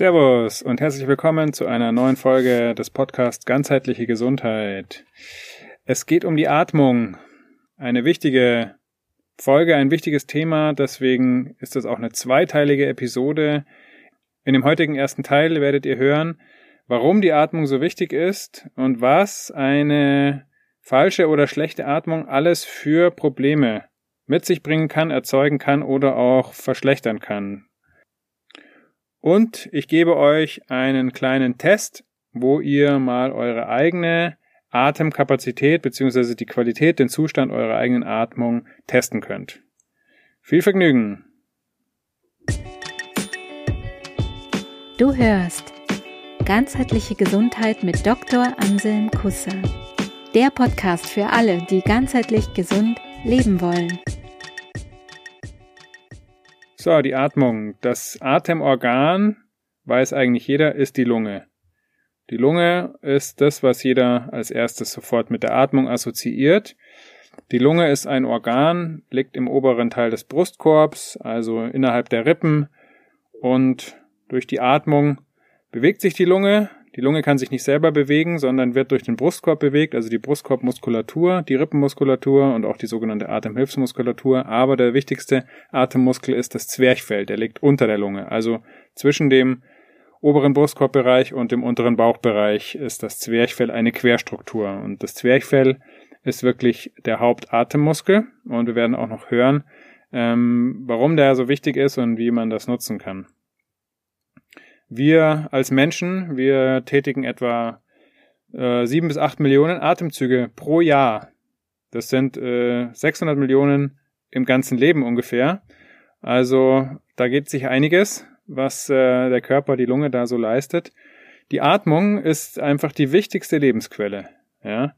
Servus und herzlich willkommen zu einer neuen Folge des Podcasts Ganzheitliche Gesundheit. Es geht um die Atmung. Eine wichtige Folge, ein wichtiges Thema, deswegen ist es auch eine zweiteilige Episode. In dem heutigen ersten Teil werdet ihr hören, warum die Atmung so wichtig ist und was eine falsche oder schlechte Atmung alles für Probleme mit sich bringen kann, erzeugen kann oder auch verschlechtern kann. Und ich gebe euch einen kleinen Test, wo ihr mal eure eigene Atemkapazität bzw. die Qualität, den Zustand eurer eigenen Atmung testen könnt. Viel Vergnügen! Du hörst Ganzheitliche Gesundheit mit Dr. Anselm Kusser. Der Podcast für alle, die ganzheitlich gesund leben wollen. So, die Atmung. Das Atemorgan, weiß eigentlich jeder, ist die Lunge. Die Lunge ist das, was jeder als erstes sofort mit der Atmung assoziiert. Die Lunge ist ein Organ, liegt im oberen Teil des Brustkorbs, also innerhalb der Rippen und durch die Atmung bewegt sich die Lunge, die Lunge kann sich nicht selber bewegen, sondern wird durch den Brustkorb bewegt, also die Brustkorbmuskulatur, die Rippenmuskulatur und auch die sogenannte Atemhilfsmuskulatur. Aber der wichtigste Atemmuskel ist das Zwerchfell, der liegt unter der Lunge. Also zwischen dem oberen Brustkorbbereich und dem unteren Bauchbereich ist das Zwerchfell eine Querstruktur. Und das Zwerchfell ist wirklich der Hauptatemmuskel. Und wir werden auch noch hören, ähm, warum der so wichtig ist und wie man das nutzen kann. Wir als Menschen, wir tätigen etwa äh, 7 bis 8 Millionen Atemzüge pro Jahr. Das sind äh, 600 Millionen im ganzen Leben ungefähr. Also da geht sich einiges, was äh, der Körper, die Lunge da so leistet. Die Atmung ist einfach die wichtigste Lebensquelle. Ja,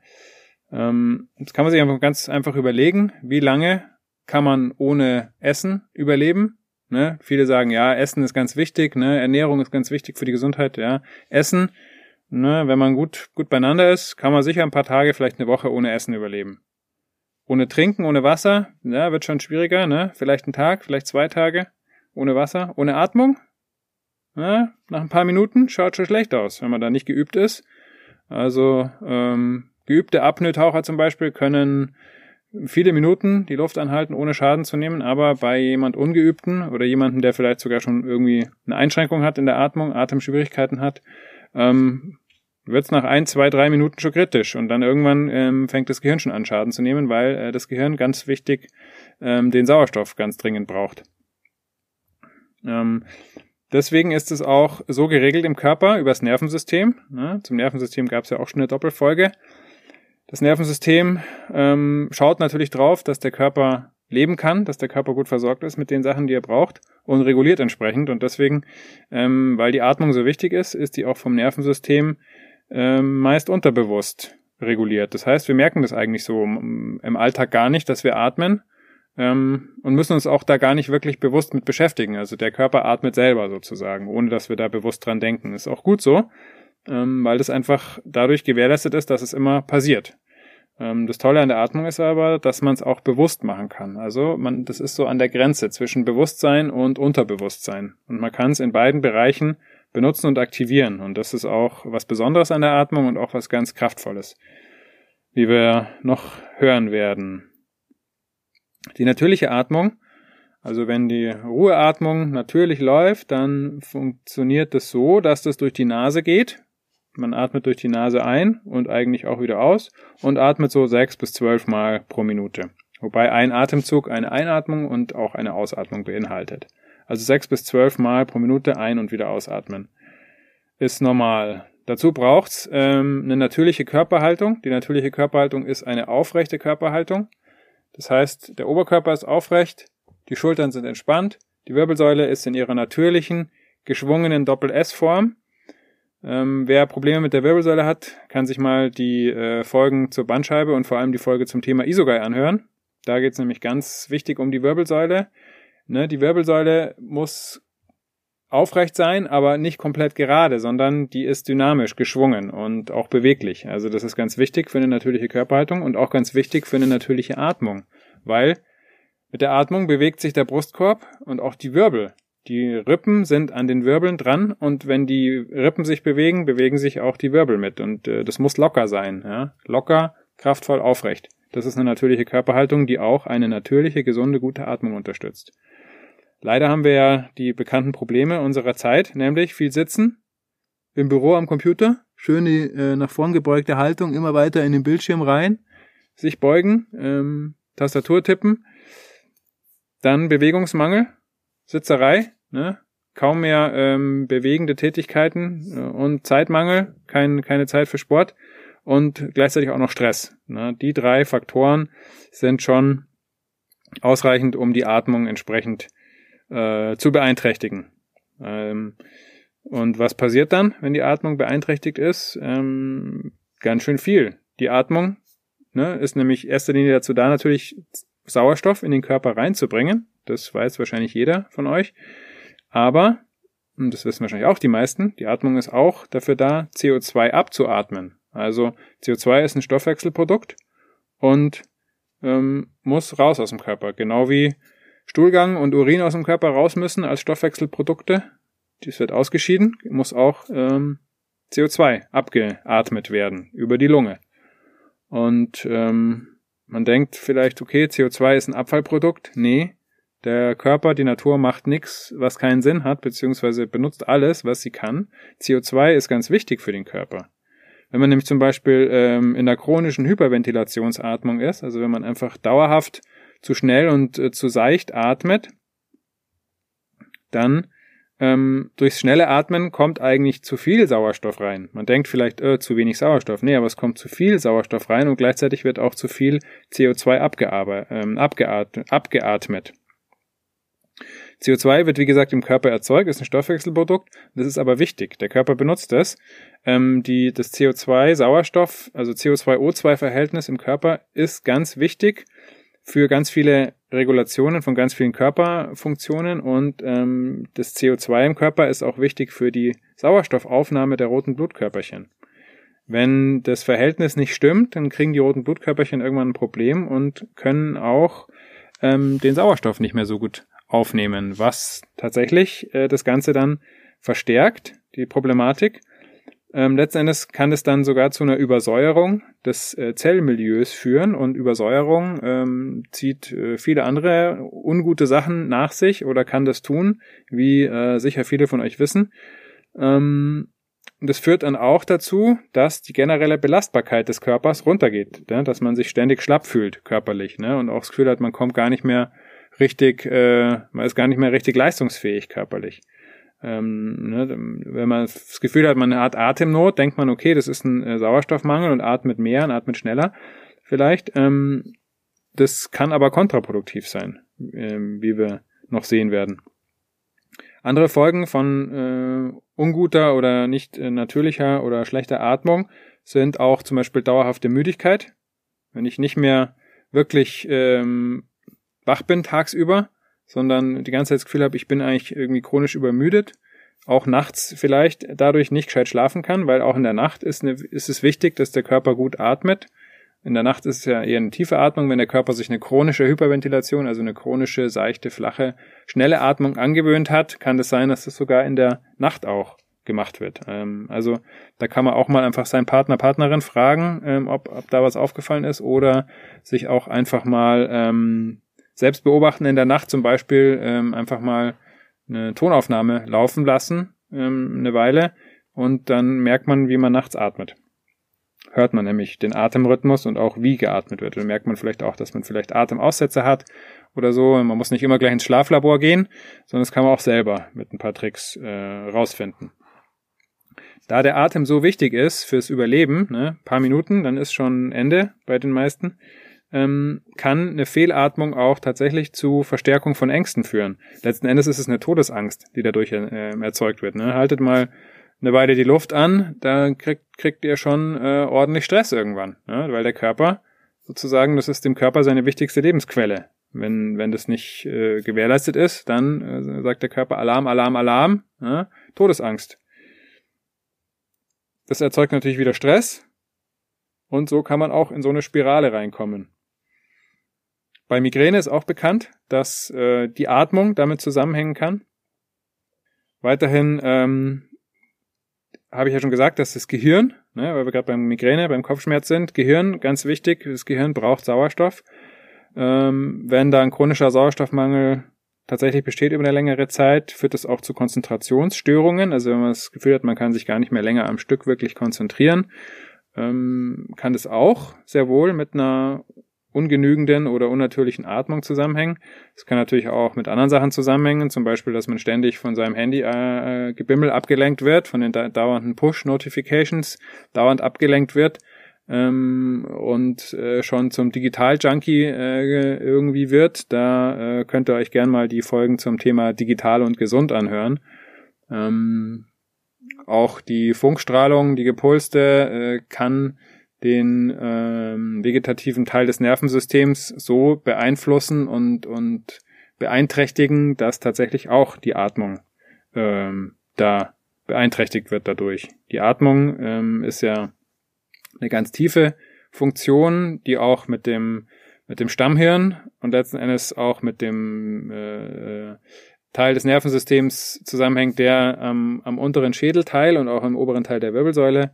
ähm, das kann man sich einfach ganz einfach überlegen, wie lange kann man ohne Essen überleben? Ne? Viele sagen, ja, Essen ist ganz wichtig, ne? Ernährung ist ganz wichtig für die Gesundheit, ja. Essen, ne? wenn man gut, gut beieinander ist, kann man sicher ein paar Tage, vielleicht eine Woche ohne Essen überleben. Ohne Trinken, ohne Wasser, ja, wird schon schwieriger, ne? Vielleicht ein Tag, vielleicht zwei Tage ohne Wasser, ohne Atmung. Ja, nach ein paar Minuten schaut schon schlecht aus, wenn man da nicht geübt ist. Also ähm, geübte Apnoe-Taucher zum Beispiel können viele Minuten die Luft anhalten, ohne Schaden zu nehmen, aber bei jemand Ungeübten oder jemandem, der vielleicht sogar schon irgendwie eine Einschränkung hat in der Atmung, Atemschwierigkeiten hat, ähm, wird es nach ein, zwei, drei Minuten schon kritisch und dann irgendwann ähm, fängt das Gehirn schon an Schaden zu nehmen, weil äh, das Gehirn ganz wichtig ähm, den Sauerstoff ganz dringend braucht. Ähm, deswegen ist es auch so geregelt im Körper übers Nervensystem. Ne? Zum Nervensystem gab es ja auch schon eine Doppelfolge. Das Nervensystem ähm, schaut natürlich drauf, dass der Körper leben kann, dass der Körper gut versorgt ist mit den Sachen, die er braucht und reguliert entsprechend. Und deswegen, ähm, weil die Atmung so wichtig ist, ist die auch vom Nervensystem ähm, meist unterbewusst reguliert. Das heißt, wir merken das eigentlich so im Alltag gar nicht, dass wir atmen ähm, und müssen uns auch da gar nicht wirklich bewusst mit beschäftigen. Also der Körper atmet selber sozusagen, ohne dass wir da bewusst dran denken. Ist auch gut so, ähm, weil das einfach dadurch gewährleistet ist, dass es immer passiert. Ähm, das Tolle an der Atmung ist aber, dass man es auch bewusst machen kann. Also man, das ist so an der Grenze zwischen Bewusstsein und Unterbewusstsein. Und man kann es in beiden Bereichen benutzen und aktivieren. Und das ist auch was Besonderes an der Atmung und auch was ganz Kraftvolles, wie wir noch hören werden. Die natürliche Atmung, also wenn die Ruheatmung natürlich läuft, dann funktioniert es das so, dass das durch die Nase geht, man atmet durch die Nase ein und eigentlich auch wieder aus und atmet so sechs bis zwölf Mal pro Minute. Wobei ein Atemzug eine Einatmung und auch eine Ausatmung beinhaltet. Also sechs bis zwölf Mal pro Minute ein- und wieder ausatmen. Ist normal. Dazu braucht's ähm, eine natürliche Körperhaltung. Die natürliche Körperhaltung ist eine aufrechte Körperhaltung. Das heißt, der Oberkörper ist aufrecht, die Schultern sind entspannt, die Wirbelsäule ist in ihrer natürlichen, geschwungenen Doppel-S-Form ähm, wer Probleme mit der Wirbelsäule hat, kann sich mal die äh, Folgen zur Bandscheibe und vor allem die Folge zum Thema Isogai anhören. Da geht es nämlich ganz wichtig um die Wirbelsäule. Ne, die Wirbelsäule muss aufrecht sein, aber nicht komplett gerade, sondern die ist dynamisch, geschwungen und auch beweglich. Also das ist ganz wichtig für eine natürliche Körperhaltung und auch ganz wichtig für eine natürliche Atmung, weil mit der Atmung bewegt sich der Brustkorb und auch die Wirbel Die Rippen sind an den Wirbeln dran und wenn die Rippen sich bewegen, bewegen sich auch die Wirbel mit und äh, das muss locker sein, ja? locker, kraftvoll, aufrecht. Das ist eine natürliche Körperhaltung, die auch eine natürliche, gesunde, gute Atmung unterstützt. Leider haben wir ja die bekannten Probleme unserer Zeit, nämlich viel sitzen, im Büro am Computer, schöne äh, nach vorn gebeugte Haltung, immer weiter in den Bildschirm rein, sich beugen, ähm, Tastatur tippen, dann Bewegungsmangel, Sitzerei, ne? kaum mehr ähm, bewegende Tätigkeiten äh, und Zeitmangel, kein, keine Zeit für Sport und gleichzeitig auch noch Stress. Ne? Die drei Faktoren sind schon ausreichend, um die Atmung entsprechend äh, zu beeinträchtigen. Ähm, und was passiert dann, wenn die Atmung beeinträchtigt ist? Ähm, ganz schön viel. Die Atmung ne, ist nämlich erster Linie dazu da, natürlich Sauerstoff in den Körper reinzubringen. Das weiß wahrscheinlich jeder von euch. Aber, und das wissen wahrscheinlich auch die meisten, die Atmung ist auch dafür da, CO2 abzuatmen. Also CO2 ist ein Stoffwechselprodukt und ähm, muss raus aus dem Körper. Genau wie Stuhlgang und Urin aus dem Körper raus müssen als Stoffwechselprodukte. Dies wird ausgeschieden, muss auch ähm, CO2 abgeatmet werden über die Lunge. Und ähm, man denkt vielleicht, okay, CO2 ist ein Abfallprodukt. Nee, der Körper, die Natur macht nichts, was keinen Sinn hat, beziehungsweise benutzt alles, was sie kann. CO2 ist ganz wichtig für den Körper. Wenn man nämlich zum Beispiel ähm, in der chronischen Hyperventilationsatmung ist, also wenn man einfach dauerhaft zu schnell und äh, zu seicht atmet, dann ähm, durchs schnelle Atmen kommt eigentlich zu viel Sauerstoff rein. Man denkt vielleicht, äh, zu wenig Sauerstoff. Nee, aber es kommt zu viel Sauerstoff rein und gleichzeitig wird auch zu viel CO2 ähm, abgeatmet. Abgeatmet. CO2 wird wie gesagt im Körper erzeugt, ist ein Stoffwechselprodukt. Das ist aber wichtig. Der Körper benutzt es. Ähm, die, das CO2-Sauerstoff, also CO2-O2-Verhältnis im Körper ist ganz wichtig für ganz viele Regulationen von ganz vielen Körperfunktionen und ähm, das CO2 im Körper ist auch wichtig für die Sauerstoffaufnahme der roten Blutkörperchen. Wenn das Verhältnis nicht stimmt, dann kriegen die roten Blutkörperchen irgendwann ein Problem und können auch ähm, den Sauerstoff nicht mehr so gut aufnehmen, was tatsächlich äh, das Ganze dann verstärkt, die Problematik. Ähm, letzten Endes kann es dann sogar zu einer Übersäuerung des äh, Zellmilieus führen und Übersäuerung ähm, zieht äh, viele andere ungute Sachen nach sich oder kann das tun, wie äh, sicher viele von euch wissen. Ähm, das führt dann auch dazu, dass die generelle Belastbarkeit des Körpers runtergeht, ne? dass man sich ständig schlapp fühlt körperlich ne? und auch das Gefühl hat, man kommt gar nicht mehr richtig, äh, man ist gar nicht mehr richtig leistungsfähig körperlich. Ähm, ne, wenn man das Gefühl hat, man hat Atemnot, denkt man, okay, das ist ein äh, Sauerstoffmangel und atmet mehr und atmet schneller vielleicht. Ähm, das kann aber kontraproduktiv sein, ähm, wie wir noch sehen werden. Andere Folgen von äh, unguter oder nicht äh, natürlicher oder schlechter Atmung sind auch zum Beispiel dauerhafte Müdigkeit. Wenn ich nicht mehr wirklich ähm, wach bin tagsüber, sondern die ganze Zeit das Gefühl habe, ich bin eigentlich irgendwie chronisch übermüdet, auch nachts vielleicht dadurch nicht gescheit schlafen kann, weil auch in der Nacht ist, eine, ist es wichtig, dass der Körper gut atmet. In der Nacht ist es ja eher eine tiefe Atmung, wenn der Körper sich eine chronische Hyperventilation, also eine chronische, seichte, flache, schnelle Atmung angewöhnt hat, kann es das sein, dass das sogar in der Nacht auch gemacht wird. Ähm, also da kann man auch mal einfach seinen Partner, Partnerin fragen, ähm, ob, ob da was aufgefallen ist oder sich auch einfach mal ähm, selbst beobachten in der Nacht zum Beispiel ähm, einfach mal eine Tonaufnahme laufen lassen, ähm, eine Weile, und dann merkt man, wie man nachts atmet. Hört man nämlich den Atemrhythmus und auch wie geatmet wird. Dann merkt man vielleicht auch, dass man vielleicht Atemaussätze hat oder so. Man muss nicht immer gleich ins Schlaflabor gehen, sondern das kann man auch selber mit ein paar Tricks äh, rausfinden. Da der Atem so wichtig ist fürs Überleben, ne, paar Minuten, dann ist schon Ende bei den meisten, ähm, kann eine Fehlatmung auch tatsächlich zu Verstärkung von Ängsten führen. Letzten Endes ist es eine Todesangst, die dadurch äh, erzeugt wird. Ne? Haltet mal eine Weile die Luft an, da kriegt, kriegt ihr schon äh, ordentlich Stress irgendwann, ne? weil der Körper sozusagen, das ist dem Körper seine wichtigste Lebensquelle. Wenn, wenn das nicht äh, gewährleistet ist, dann äh, sagt der Körper Alarm, Alarm, Alarm, ne? Todesangst. Das erzeugt natürlich wieder Stress und so kann man auch in so eine Spirale reinkommen. Bei Migräne ist auch bekannt, dass äh, die Atmung damit zusammenhängen kann. Weiterhin ähm, habe ich ja schon gesagt, dass das Gehirn, ne, weil wir gerade beim Migräne, beim Kopfschmerz sind, Gehirn, ganz wichtig, das Gehirn braucht Sauerstoff. Ähm, wenn da ein chronischer Sauerstoffmangel tatsächlich besteht über eine längere Zeit, führt das auch zu Konzentrationsstörungen. Also wenn man das Gefühl hat, man kann sich gar nicht mehr länger am Stück wirklich konzentrieren, ähm, kann das auch sehr wohl mit einer ungenügenden oder unnatürlichen Atmung zusammenhängen. Es kann natürlich auch mit anderen Sachen zusammenhängen, zum Beispiel, dass man ständig von seinem Handy äh, Gebimmel abgelenkt wird, von den da dauernden Push-Notifications dauernd abgelenkt wird ähm, und äh, schon zum Digital-Junkie äh, irgendwie wird. Da äh, könnt ihr euch gern mal die Folgen zum Thema digital und gesund anhören. Ähm, auch die Funkstrahlung, die gepulste, äh, kann den ähm, vegetativen Teil des Nervensystems so beeinflussen und, und beeinträchtigen, dass tatsächlich auch die Atmung ähm, da beeinträchtigt wird dadurch. Die Atmung ähm, ist ja eine ganz tiefe Funktion, die auch mit dem mit dem Stammhirn und letzten Endes auch mit dem äh, Teil des Nervensystems zusammenhängt, der ähm, am unteren Schädelteil und auch im oberen Teil der Wirbelsäule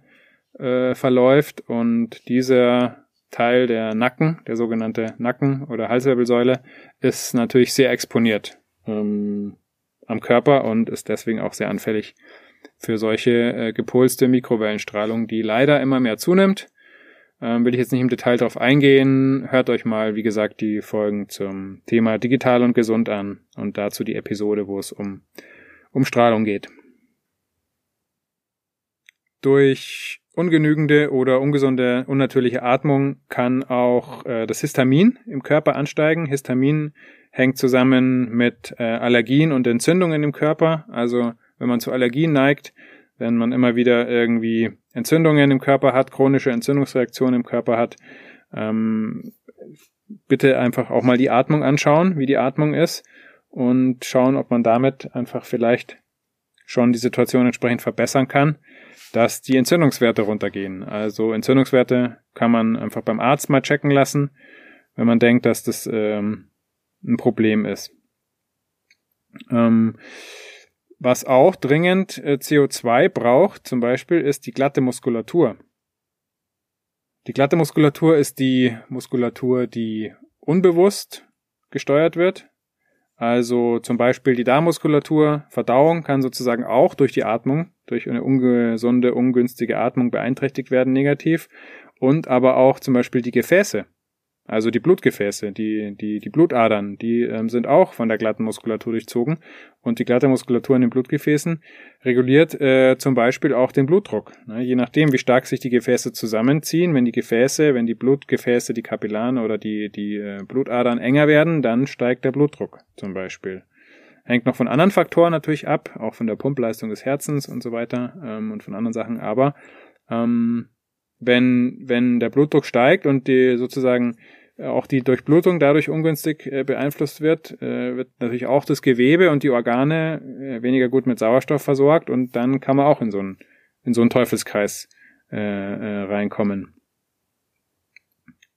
äh, verläuft und dieser Teil der Nacken, der sogenannte Nacken- oder Halswirbelsäule, ist natürlich sehr exponiert ähm, am Körper und ist deswegen auch sehr anfällig für solche äh, gepulste Mikrowellenstrahlung, die leider immer mehr zunimmt. Ähm, will ich jetzt nicht im Detail darauf eingehen. Hört euch mal, wie gesagt, die Folgen zum Thema digital und gesund an und dazu die Episode, wo es um, um Strahlung geht. Durch ungenügende oder ungesunde, unnatürliche Atmung kann auch äh, das Histamin im Körper ansteigen. Histamin hängt zusammen mit äh, Allergien und Entzündungen im Körper. Also wenn man zu Allergien neigt, wenn man immer wieder irgendwie Entzündungen im Körper hat, chronische Entzündungsreaktionen im Körper hat, ähm, bitte einfach auch mal die Atmung anschauen, wie die Atmung ist und schauen, ob man damit einfach vielleicht schon die Situation entsprechend verbessern kann dass die Entzündungswerte runtergehen. Also Entzündungswerte kann man einfach beim Arzt mal checken lassen, wenn man denkt, dass das ähm, ein Problem ist. Ähm, was auch dringend äh, CO2 braucht, zum Beispiel, ist die glatte Muskulatur. Die glatte Muskulatur ist die Muskulatur, die unbewusst gesteuert wird. Also zum Beispiel die Darmmuskulatur, Verdauung kann sozusagen auch durch die Atmung, durch eine ungesunde, ungünstige Atmung beeinträchtigt werden negativ. Und aber auch zum Beispiel die Gefäße also die Blutgefäße, die, die, die Blutadern, die ähm, sind auch von der glatten Muskulatur durchzogen. Und die glatte Muskulatur in den Blutgefäßen reguliert äh, zum Beispiel auch den Blutdruck. Ne? Je nachdem, wie stark sich die Gefäße zusammenziehen, wenn die Gefäße, wenn die Blutgefäße, die Kapillaren oder die, die äh, Blutadern enger werden, dann steigt der Blutdruck zum Beispiel. Hängt noch von anderen Faktoren natürlich ab, auch von der Pumpleistung des Herzens und so weiter ähm, und von anderen Sachen, aber ähm, wenn, wenn der Blutdruck steigt und die sozusagen auch die Durchblutung dadurch ungünstig äh, beeinflusst wird, äh, wird natürlich auch das Gewebe und die Organe äh, weniger gut mit Sauerstoff versorgt und dann kann man auch in so einen, in so einen Teufelskreis äh, äh, reinkommen.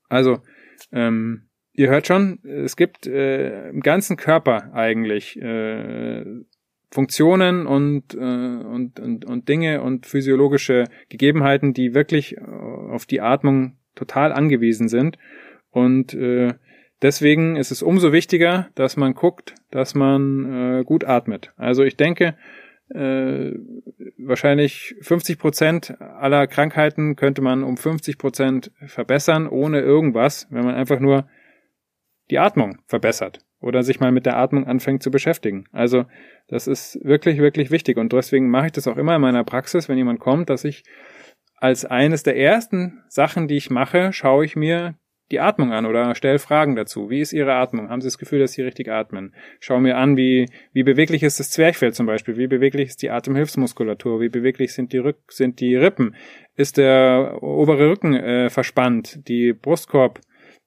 Also, ähm, ihr hört schon, es gibt äh, im ganzen Körper eigentlich äh, Funktionen und, äh, und, und, und Dinge und physiologische Gegebenheiten, die wirklich äh, auf die Atmung total angewiesen sind. Und äh, deswegen ist es umso wichtiger, dass man guckt, dass man äh, gut atmet. Also ich denke, äh, wahrscheinlich 50 Prozent aller Krankheiten könnte man um 50 Prozent verbessern, ohne irgendwas, wenn man einfach nur die Atmung verbessert oder sich mal mit der Atmung anfängt zu beschäftigen. Also das ist wirklich, wirklich wichtig und deswegen mache ich das auch immer in meiner Praxis, wenn jemand kommt, dass ich als eines der ersten Sachen, die ich mache, schaue ich mir die Atmung an oder stelle Fragen dazu. Wie ist Ihre Atmung? Haben Sie das Gefühl, dass Sie richtig atmen? Schau mir an, wie, wie beweglich ist das Zwerchfell zum Beispiel? Wie beweglich ist die Atemhilfsmuskulatur? Wie beweglich sind die, Rück sind die Rippen? Ist der obere Rücken äh, verspannt? Die Brustkorb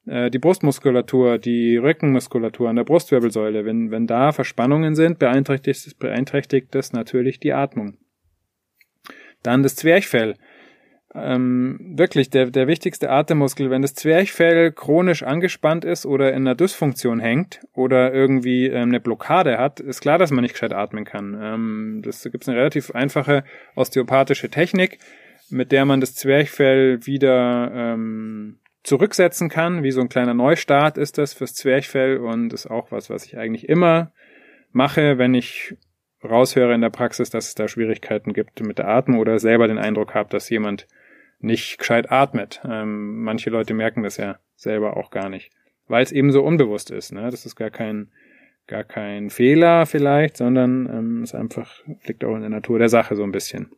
äh, die Brustmuskulatur, die Rückenmuskulatur an der Brustwirbelsäule, wenn, wenn da Verspannungen sind, beeinträchtigt, beeinträchtigt das natürlich die Atmung. Dann das Zwerchfell. Ähm, wirklich der, der wichtigste Atemmuskel, wenn das Zwerchfell chronisch angespannt ist oder in einer Dysfunktion hängt oder irgendwie ähm, eine Blockade hat, ist klar, dass man nicht gescheit atmen kann. Ähm, das da gibt's eine relativ einfache osteopathische Technik, mit der man das Zwerchfell wieder ähm, zurücksetzen kann. Wie so ein kleiner Neustart ist das fürs Zwerchfell und ist auch was, was ich eigentlich immer mache, wenn ich raushöre in der Praxis, dass es da Schwierigkeiten gibt mit der Atmung oder selber den Eindruck habe, dass jemand nicht gescheit atmet. Ähm, manche Leute merken das ja selber auch gar nicht, weil es eben so unbewusst ist. Ne? Das ist gar kein gar kein Fehler vielleicht, sondern ähm, es einfach liegt auch in der Natur der Sache so ein bisschen.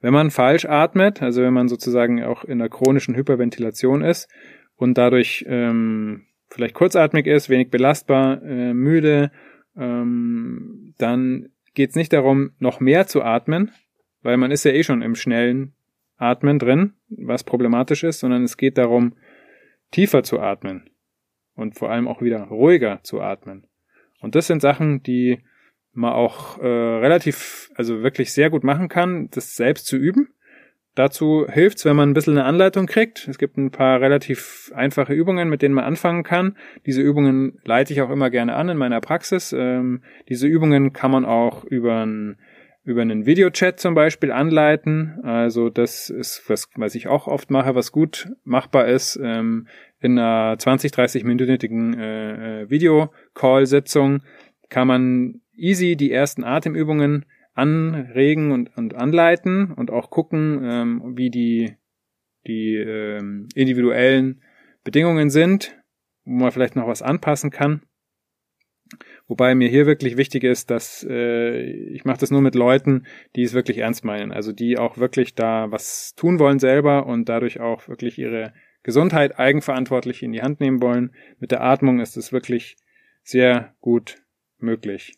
Wenn man falsch atmet, also wenn man sozusagen auch in der chronischen Hyperventilation ist und dadurch ähm, vielleicht kurzatmig ist, wenig belastbar, äh, müde, ähm, dann geht es nicht darum, noch mehr zu atmen, weil man ist ja eh schon im schnellen Atmen drin, was problematisch ist, sondern es geht darum, tiefer zu atmen und vor allem auch wieder ruhiger zu atmen. Und das sind Sachen, die man auch äh, relativ, also wirklich sehr gut machen kann, das selbst zu üben. Dazu hilft's, wenn man ein bisschen eine Anleitung kriegt. Es gibt ein paar relativ einfache Übungen, mit denen man anfangen kann. Diese Übungen leite ich auch immer gerne an in meiner Praxis. Ähm, diese Übungen kann man auch über ein über einen Videochat zum Beispiel anleiten. Also das ist was, was ich auch oft mache, was gut machbar ist. Ähm, in einer 20, 30-minütigen äh, äh, Videocall-Sitzung kann man easy die ersten Atemübungen anregen und, und anleiten und auch gucken, ähm, wie die, die ähm, individuellen Bedingungen sind, wo man vielleicht noch was anpassen kann. Wobei mir hier wirklich wichtig ist, dass äh, ich mache das nur mit Leuten, die es wirklich ernst meinen, also die auch wirklich da was tun wollen selber und dadurch auch wirklich ihre Gesundheit eigenverantwortlich in die Hand nehmen wollen. Mit der Atmung ist es wirklich sehr gut möglich.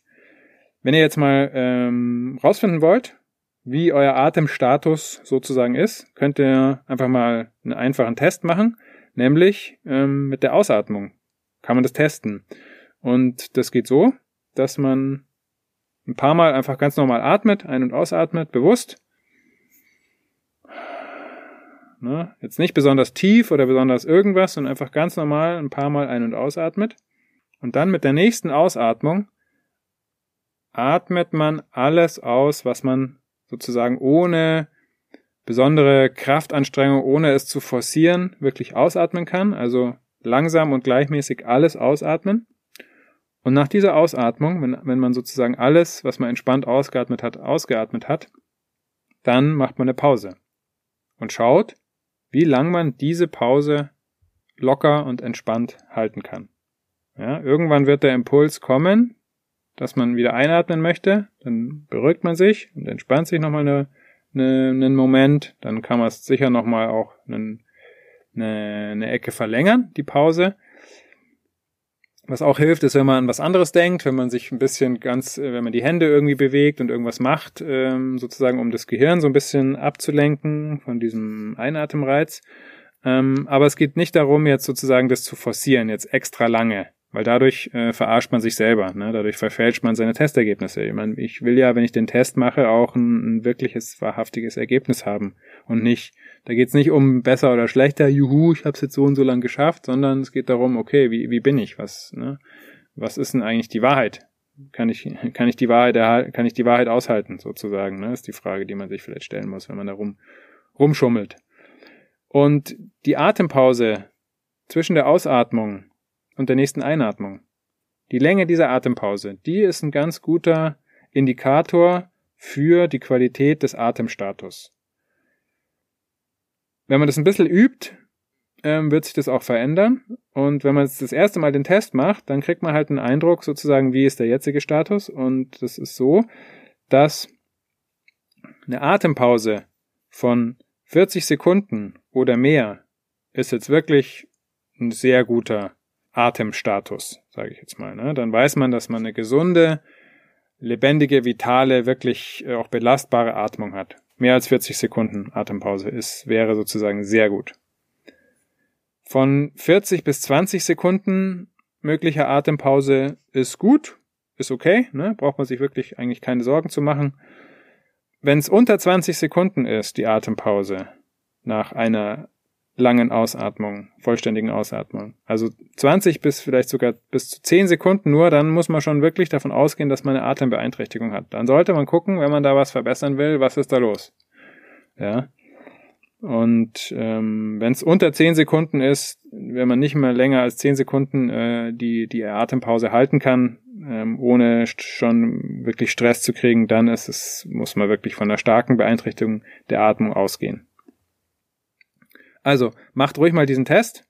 Wenn ihr jetzt mal ähm, rausfinden wollt, wie euer Atemstatus sozusagen ist, könnt ihr einfach mal einen einfachen Test machen, nämlich ähm, mit der Ausatmung kann man das testen. Und das geht so, dass man ein paar Mal einfach ganz normal atmet, ein- und ausatmet, bewusst. Ne? Jetzt nicht besonders tief oder besonders irgendwas, sondern einfach ganz normal ein paar Mal ein- und ausatmet. Und dann mit der nächsten Ausatmung atmet man alles aus, was man sozusagen ohne besondere Kraftanstrengung, ohne es zu forcieren, wirklich ausatmen kann. Also langsam und gleichmäßig alles ausatmen. Und nach dieser Ausatmung, wenn, wenn man sozusagen alles, was man entspannt ausgeatmet hat, ausgeatmet hat, dann macht man eine Pause und schaut, wie lang man diese Pause locker und entspannt halten kann. Ja, irgendwann wird der Impuls kommen, dass man wieder einatmen möchte, dann beruhigt man sich und entspannt sich nochmal eine, eine, einen Moment, dann kann man es sicher nochmal auch einen, eine, eine Ecke verlängern, die Pause. Was auch hilft, ist, wenn man an was anderes denkt, wenn man sich ein bisschen ganz, äh, wenn man die Hände irgendwie bewegt und irgendwas macht, ähm, sozusagen um das Gehirn so ein bisschen abzulenken von diesem Einatemreiz. Ähm, aber es geht nicht darum, jetzt sozusagen das zu forcieren, jetzt extra lange. Weil dadurch äh, verarscht man sich selber, ne? dadurch verfälscht man seine Testergebnisse. Ich, meine, ich will ja, wenn ich den Test mache, auch ein, ein wirkliches, wahrhaftiges Ergebnis haben. Und nicht, da geht's nicht um besser oder schlechter, juhu, ich habe es jetzt so und so lang geschafft, sondern es geht darum, okay, wie, wie bin ich? Was, ne? was ist denn eigentlich die Wahrheit? Kann ich, kann ich die Wahrheit kann ich die Wahrheit aushalten, sozusagen, ne? Ist die Frage, die man sich vielleicht stellen muss, wenn man da rum, rumschummelt. Und die Atempause zwischen der Ausatmung und der nächsten Einatmung. Die Länge dieser Atempause, die ist ein ganz guter Indikator für die Qualität des Atemstatus. Wenn man das ein bisschen übt, ähm, wird sich das auch verändern. Und wenn man jetzt das erste Mal den Test macht, dann kriegt man halt einen Eindruck sozusagen, wie ist der jetzige Status. Und das ist so, dass eine Atempause von 40 Sekunden oder mehr ist jetzt wirklich ein sehr guter Atemstatus, sage ich jetzt mal. Ne? Dann weiß man, dass man eine gesunde, lebendige, vitale, wirklich äh, auch belastbare Atmung hat. Mehr als 40 Sekunden Atempause ist, wäre sozusagen sehr gut. Von 40 bis 20 Sekunden möglicher Atempause ist gut, ist okay, ne? braucht man sich wirklich eigentlich keine Sorgen zu machen. wenn es unter 20 Sekunden ist, die Atempause nach einer langen Ausatmung, vollständigen Ausatmung. Also 20 bis vielleicht sogar bis zu 10 Sekunden nur, dann muss man schon wirklich davon ausgehen, dass man eine Atembeeinträchtigung hat. Dann sollte man gucken, wenn man da was verbessern will, was ist da los. Ja. Und ähm, wenn es unter 10 Sekunden ist, wenn man nicht mehr länger als 10 Sekunden äh, die, die Atempause halten kann, ähm, ohne schon wirklich Stress zu kriegen, dann ist es, muss man wirklich von einer starken Beeinträchtigung der Atmung ausgehen. Also macht ruhig mal diesen Test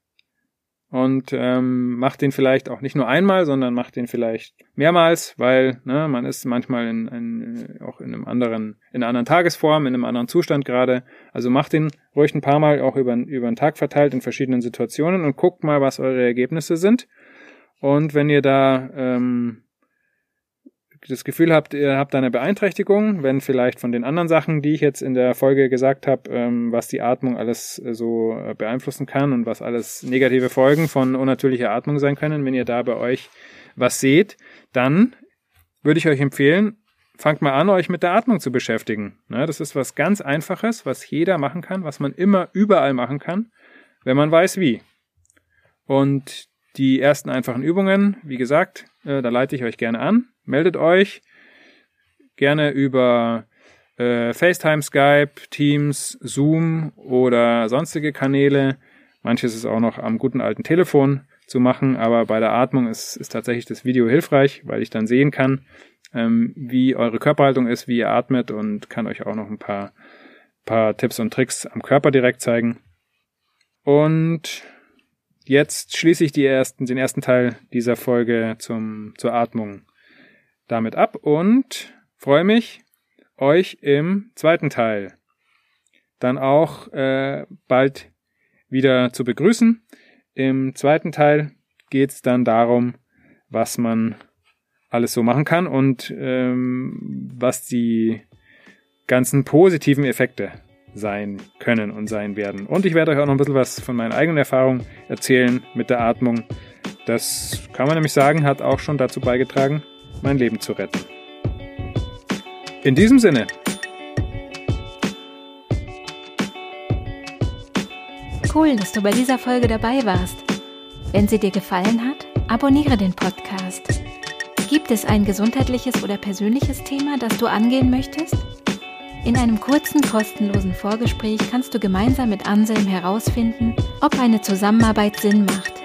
und ähm, macht den vielleicht auch nicht nur einmal, sondern macht den vielleicht mehrmals, weil ne, man ist manchmal in, in, auch in einem anderen, in einer anderen Tagesform, in einem anderen Zustand gerade. Also macht den ruhig ein paar Mal auch über, über den Tag verteilt in verschiedenen Situationen und guckt mal, was eure Ergebnisse sind. Und wenn ihr da ähm, das Gefühl habt, ihr habt eine Beeinträchtigung, wenn vielleicht von den anderen Sachen, die ich jetzt in der Folge gesagt habe, ähm, was die Atmung alles äh, so äh, beeinflussen kann und was alles negative Folgen von unnatürlicher Atmung sein können, wenn ihr da bei euch was seht, dann würde ich euch empfehlen, fangt mal an, euch mit der Atmung zu beschäftigen. Ne, das ist was ganz Einfaches, was jeder machen kann, was man immer überall machen kann, wenn man weiß wie. Und die ersten einfachen Übungen, wie gesagt, äh, da leite ich euch gerne an meldet euch gerne über äh, FaceTime, Skype, Teams, Zoom oder sonstige Kanäle. Manches ist auch noch am guten alten Telefon zu machen, aber bei der Atmung ist, ist tatsächlich das Video hilfreich, weil ich dann sehen kann, ähm, wie eure Körperhaltung ist, wie ihr atmet und kann euch auch noch ein paar, paar Tipps und Tricks am Körper direkt zeigen. Und jetzt schließe ich die ersten, den ersten Teil dieser Folge zum, zur Atmung damit ab und freue mich, euch im zweiten Teil dann auch äh, bald wieder zu begrüßen. Im zweiten Teil geht es dann darum, was man alles so machen kann und ähm, was die ganzen positiven Effekte sein können und sein werden. Und ich werde euch auch noch ein bisschen was von meinen eigenen Erfahrungen erzählen mit der Atmung. Das kann man nämlich sagen, hat auch schon dazu beigetragen, mein Leben zu retten. In diesem Sinne. Cool, dass du bei dieser Folge dabei warst. Wenn sie dir gefallen hat, abonniere den Podcast. Gibt es ein gesundheitliches oder persönliches Thema, das du angehen möchtest? In einem kurzen, kostenlosen Vorgespräch kannst du gemeinsam mit Anselm herausfinden, ob eine Zusammenarbeit Sinn macht.